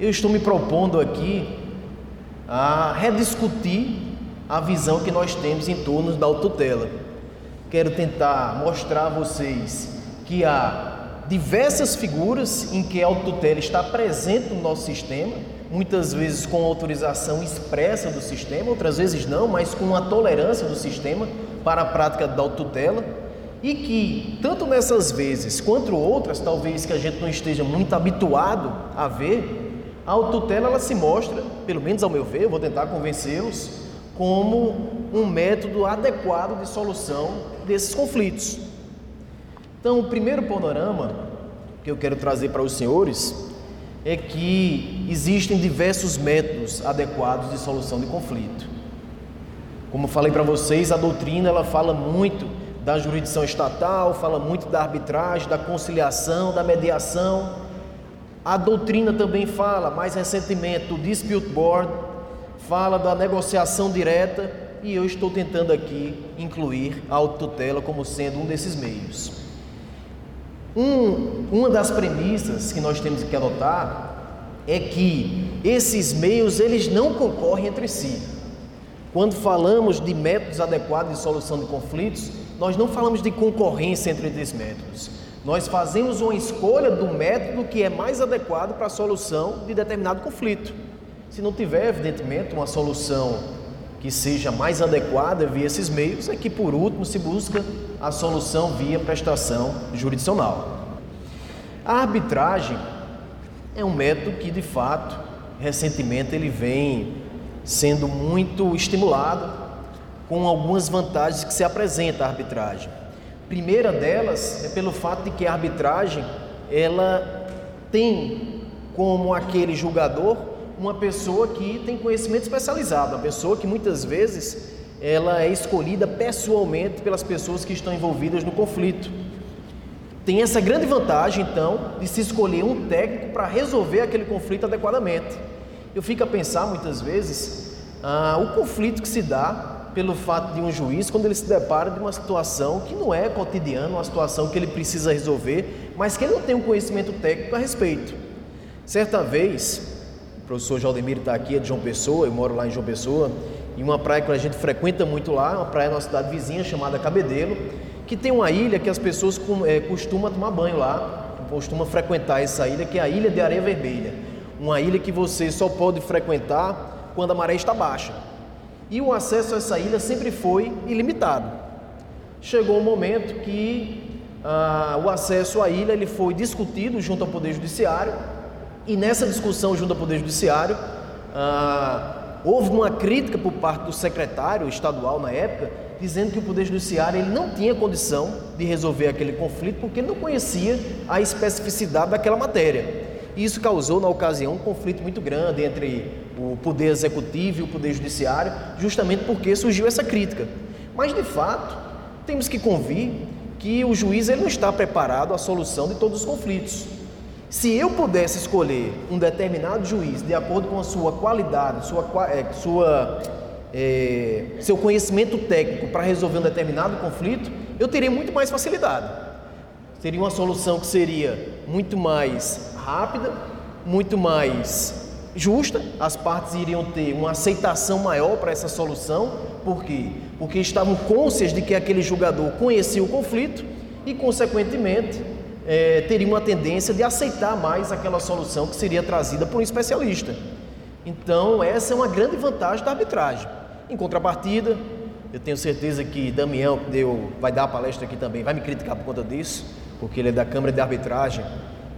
eu estou me propondo aqui a rediscutir a visão que nós temos em torno da autotutela. Quero tentar mostrar a vocês que há diversas figuras em que a autotutela está presente no nosso sistema, muitas vezes com autorização expressa do sistema, outras vezes não, mas com a tolerância do sistema para a prática da autotutela e que, tanto nessas vezes quanto outras, talvez que a gente não esteja muito habituado a ver, a autotutela ela se mostra, pelo menos ao meu ver, eu vou tentar convencê-los, como um método adequado de solução desses conflitos. Então, o primeiro panorama que eu quero trazer para os senhores é que existem diversos métodos adequados de solução de conflito. Como falei para vocês, a doutrina ela fala muito da jurisdição estatal, fala muito da arbitragem, da conciliação, da mediação. A doutrina também fala, mais recentemente, do dispute board, fala da negociação direta e eu estou tentando aqui incluir a autotutela como sendo um desses meios. Um, uma das premissas que nós temos que adotar é que esses meios eles não concorrem entre si. Quando falamos de métodos adequados de solução de conflitos, nós não falamos de concorrência entre esses métodos. Nós fazemos uma escolha do método que é mais adequado para a solução de determinado conflito. Se não tiver, evidentemente, uma solução que seja mais adequada via esses meios, é que por último se busca a solução via prestação jurisdicional. A arbitragem é um método que de fato, recentemente ele vem sendo muito estimulado com algumas vantagens que se apresenta a arbitragem. Primeira delas é pelo fato de que a arbitragem ela tem como aquele julgador uma pessoa que tem conhecimento especializado, uma pessoa que muitas vezes ela é escolhida pessoalmente pelas pessoas que estão envolvidas no conflito. Tem essa grande vantagem, então, de se escolher um técnico para resolver aquele conflito adequadamente. Eu fico a pensar muitas vezes ah, o conflito que se dá pelo fato de um juiz, quando ele se depara de uma situação que não é cotidiana, uma situação que ele precisa resolver, mas que ele não tem um conhecimento técnico a respeito. Certa vez, o professor Jaldemir está aqui, é de João Pessoa, eu moro lá em João Pessoa, em uma praia que a gente frequenta muito lá, uma praia na cidade vizinha chamada Cabedelo, que tem uma ilha que as pessoas é, costumam tomar banho lá, costumam frequentar essa ilha, que é a Ilha de Areia Vermelha. Uma ilha que você só pode frequentar quando a maré está baixa e o acesso a essa ilha sempre foi ilimitado. Chegou um momento que ah, o acesso à ilha ele foi discutido junto ao Poder Judiciário e nessa discussão junto ao Poder Judiciário ah, houve uma crítica por parte do secretário estadual na época dizendo que o Poder Judiciário ele não tinha condição de resolver aquele conflito porque ele não conhecia a especificidade daquela matéria. Isso causou, na ocasião, um conflito muito grande entre o poder executivo e o poder judiciário, justamente porque surgiu essa crítica. Mas, de fato, temos que convir que o juiz ele não está preparado à solução de todos os conflitos. Se eu pudesse escolher um determinado juiz de acordo com a sua qualidade, sua, é, sua, é, seu conhecimento técnico para resolver um determinado conflito, eu teria muito mais facilidade. Seria uma solução que seria muito mais rápida, muito mais justa, as partes iriam ter uma aceitação maior para essa solução, por quê? Porque estavam conscientes de que aquele julgador conhecia o conflito e, consequentemente, é, teria uma tendência de aceitar mais aquela solução que seria trazida por um especialista. Então, essa é uma grande vantagem da arbitragem. Em contrapartida, eu tenho certeza que Damião, que deu, vai dar a palestra aqui também, vai me criticar por conta disso, porque ele é da Câmara de Arbitragem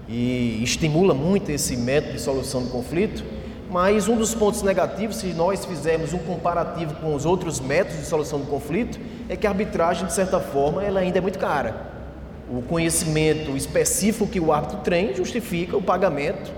e estimula muito esse método de solução do conflito. Mas um dos pontos negativos, se nós fizermos um comparativo com os outros métodos de solução do conflito, é que a arbitragem, de certa forma, ela ainda é muito cara. O conhecimento específico que o árbitro tem justifica o pagamento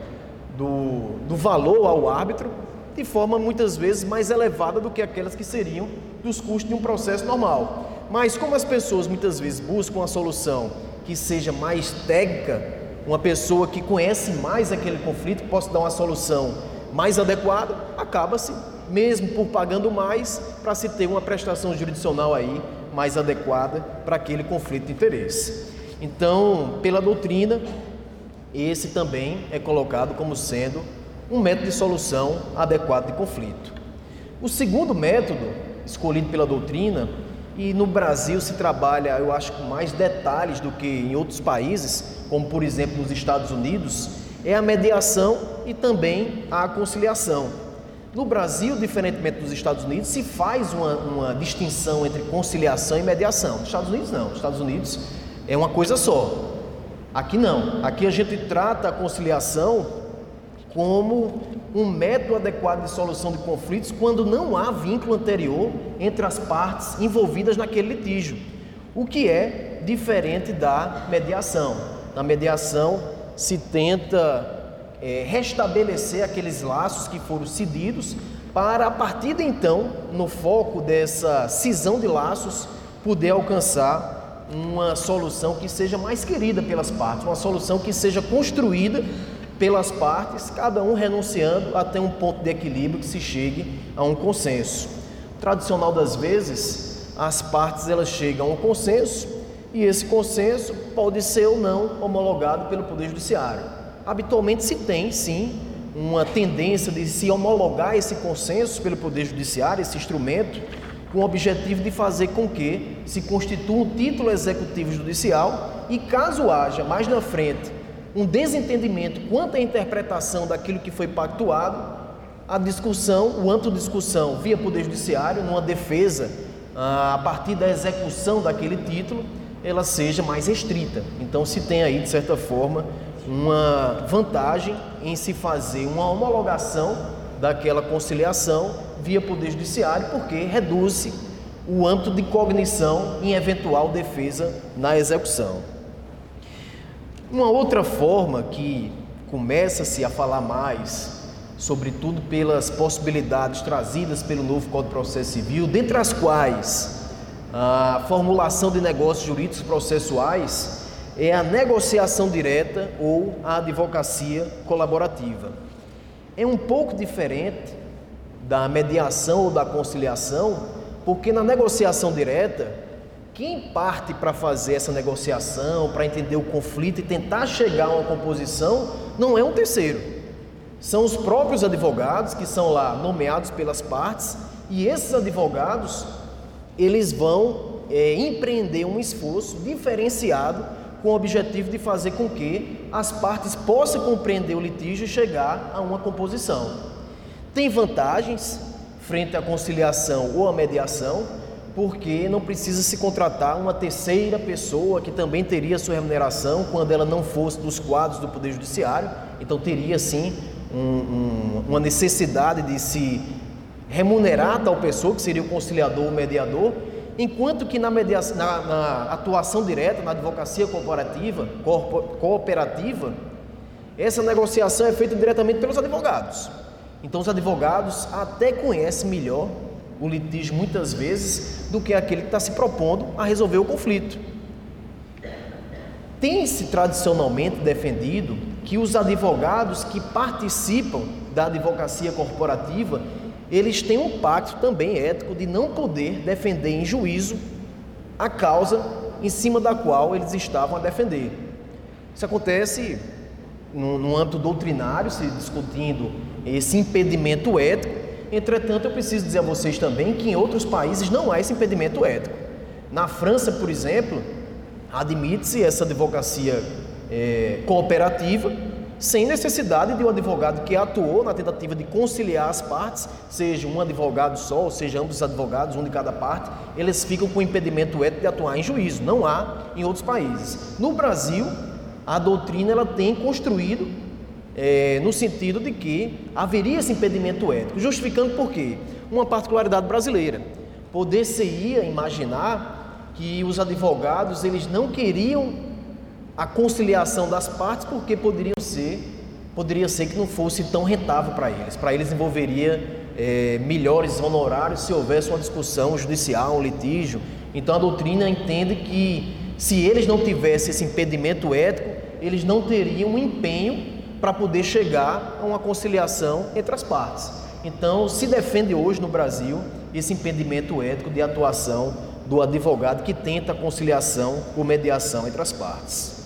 do, do valor ao árbitro de forma muitas vezes mais elevada do que aquelas que seriam dos custos de um processo normal. Mas como as pessoas muitas vezes buscam uma solução que seja mais técnica, uma pessoa que conhece mais aquele conflito, possa dar uma solução mais adequada, acaba-se, mesmo por pagando mais, para se ter uma prestação jurisdicional aí mais adequada para aquele conflito de interesse. Então, pela doutrina, esse também é colocado como sendo um método de solução adequado de conflito. O segundo método, escolhido pela doutrina, e no Brasil se trabalha, eu acho, com mais detalhes do que em outros países, como por exemplo nos Estados Unidos, é a mediação e também a conciliação. No Brasil, diferentemente dos Estados Unidos, se faz uma, uma distinção entre conciliação e mediação. Nos Estados Unidos, não. Nos Estados Unidos é uma coisa só. Aqui não. Aqui a gente trata a conciliação como um método adequado de solução de conflitos quando não há vínculo anterior entre as partes envolvidas naquele litígio, o que é diferente da mediação. Na mediação se tenta é, restabelecer aqueles laços que foram cedidos para a partir de então, no foco dessa cisão de laços, poder alcançar uma solução que seja mais querida pelas partes, uma solução que seja construída pelas partes, cada um renunciando até um ponto de equilíbrio que se chegue a um consenso. Tradicional das vezes, as partes elas chegam a um consenso e esse consenso pode ser ou não homologado pelo Poder Judiciário. Habitualmente se tem, sim, uma tendência de se homologar esse consenso pelo Poder Judiciário, esse instrumento, com o objetivo de fazer com que se constitua um título executivo judicial e caso haja mais na frente um desentendimento quanto à interpretação daquilo que foi pactuado, a discussão, o de discussão via Poder Judiciário, numa defesa ah, a partir da execução daquele título, ela seja mais restrita. Então se tem aí, de certa forma, uma vantagem em se fazer uma homologação daquela conciliação via Poder Judiciário, porque reduz o âmbito de cognição em eventual defesa na execução. Uma outra forma que começa-se a falar mais, sobretudo pelas possibilidades trazidas pelo novo Código de Processo Civil, dentre as quais a formulação de negócios jurídicos processuais, é a negociação direta ou a advocacia colaborativa. É um pouco diferente da mediação ou da conciliação, porque na negociação direta quem parte para fazer essa negociação, para entender o conflito e tentar chegar a uma composição, não é um terceiro. São os próprios advogados que são lá nomeados pelas partes e esses advogados eles vão é, empreender um esforço diferenciado com o objetivo de fazer com que as partes possam compreender o litígio e chegar a uma composição. Tem vantagens frente à conciliação ou à mediação, porque não precisa se contratar uma terceira pessoa que também teria sua remuneração quando ela não fosse dos quadros do Poder Judiciário, então teria sim um, um, uma necessidade de se remunerar tal pessoa, que seria o conciliador ou mediador, enquanto que na, mediação, na, na atuação direta, na advocacia corporativa, cooperativa, essa negociação é feita diretamente pelos advogados. Então os advogados até conhecem melhor o litígio muitas vezes do que aquele que está se propondo a resolver o conflito. Tem-se tradicionalmente defendido que os advogados que participam da advocacia corporativa, eles têm um pacto também ético de não poder defender em juízo a causa em cima da qual eles estavam a defender. Isso acontece no, no âmbito doutrinário, se discutindo esse impedimento ético, Entretanto, eu preciso dizer a vocês também que em outros países não há esse impedimento ético. Na França, por exemplo, admite-se essa advocacia é, cooperativa sem necessidade de um advogado que atuou na tentativa de conciliar as partes, seja um advogado só, ou seja, ambos os advogados, um de cada parte, eles ficam com impedimento ético de atuar em juízo. Não há em outros países. No Brasil, a doutrina ela tem construído é, no sentido de que haveria esse impedimento ético, justificando por quê? Uma particularidade brasileira. Poder-se-ia imaginar que os advogados eles não queriam a conciliação das partes porque poderiam ser, poderia ser que não fosse tão rentável para eles. Para eles envolveria é, melhores honorários se houvesse uma discussão judicial, um litígio. Então a doutrina entende que se eles não tivessem esse impedimento ético, eles não teriam um empenho para poder chegar a uma conciliação entre as partes. Então, se defende hoje no Brasil esse impedimento ético de atuação do advogado que tenta conciliação ou mediação entre as partes.